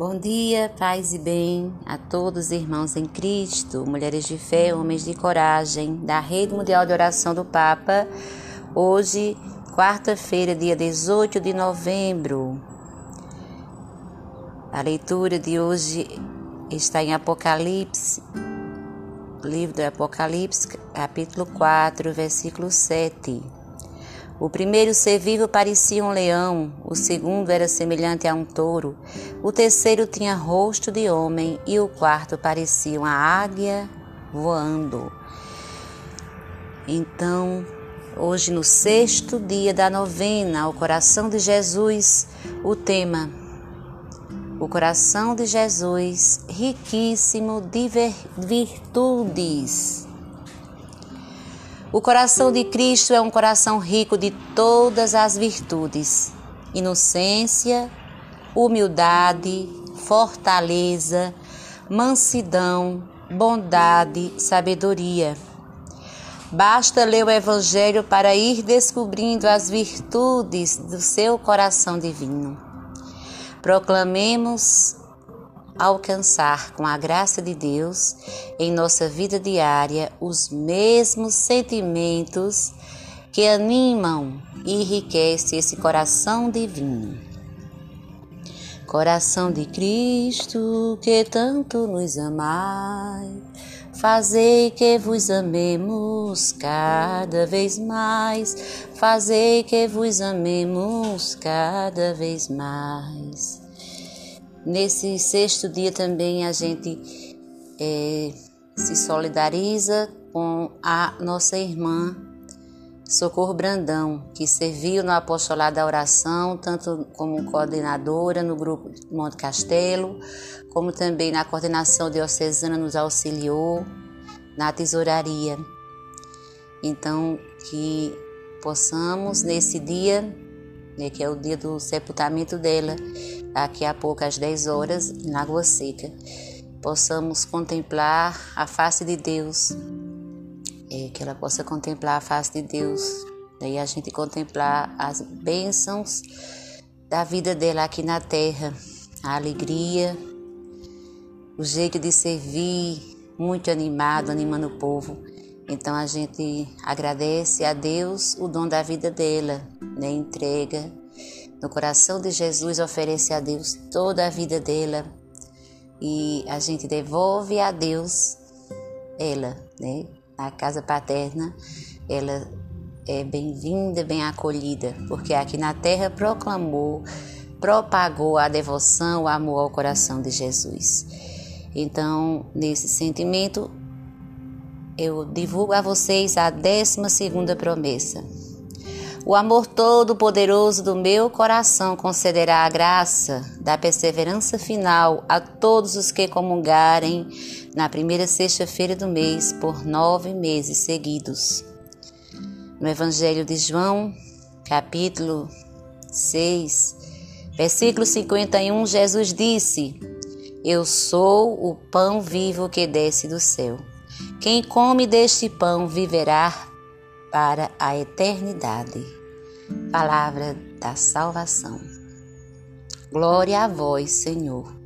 Bom dia, paz e bem a todos irmãos em Cristo, mulheres de fé, homens de coragem, da Rede Mundial de Oração do Papa. Hoje, quarta-feira, dia 18 de novembro. A leitura de hoje está em Apocalipse, livro do Apocalipse, capítulo 4, versículo 7. O primeiro ser vivo parecia um leão, o segundo era semelhante a um touro, o terceiro tinha rosto de homem e o quarto parecia uma águia voando. Então, hoje, no sexto dia da novena ao coração de Jesus, o tema: O coração de Jesus, riquíssimo de virtudes. O coração de Cristo é um coração rico de todas as virtudes: inocência, humildade, fortaleza, mansidão, bondade, sabedoria. Basta ler o Evangelho para ir descobrindo as virtudes do seu coração divino. Proclamemos alcançar, com a graça de Deus, em nossa vida diária, os mesmos sentimentos que animam e enriquecem esse coração divino. Coração de Cristo, que tanto nos amai, fazei que vos amemos cada vez mais, fazei que vos amemos cada vez mais. Nesse sexto dia também a gente é, se solidariza com a nossa irmã Socorro Brandão, que serviu no apostolado da oração, tanto como coordenadora no grupo Monte Castelo, como também na coordenação diocesana nos auxiliou na tesouraria. Então, que possamos nesse dia, né, que é o dia do sepultamento dela, daqui a pouco às 10 horas, em Lagoa Seca, possamos contemplar a face de Deus, é, que ela possa contemplar a face de Deus, daí a gente contemplar as bênçãos da vida dela aqui na terra, a alegria, o jeito de servir, muito animado, animando o povo. Então a gente agradece a Deus o dom da vida dela, né? entrega no coração de Jesus, oferece a Deus toda a vida dela e a gente devolve a Deus ela, né? Na casa paterna, ela é bem-vinda, bem acolhida, porque aqui na terra proclamou, propagou a devoção, o amor ao coração de Jesus. Então, nesse sentimento, eu divulgo a vocês a décima segunda promessa. O amor todo-poderoso do meu coração concederá a graça da perseverança final a todos os que comungarem na primeira sexta-feira do mês por nove meses seguidos. No Evangelho de João, capítulo 6, versículo 51, Jesus disse: Eu sou o pão vivo que desce do céu. Quem come deste pão viverá para a eternidade. Palavra da salvação. Glória a vós, Senhor.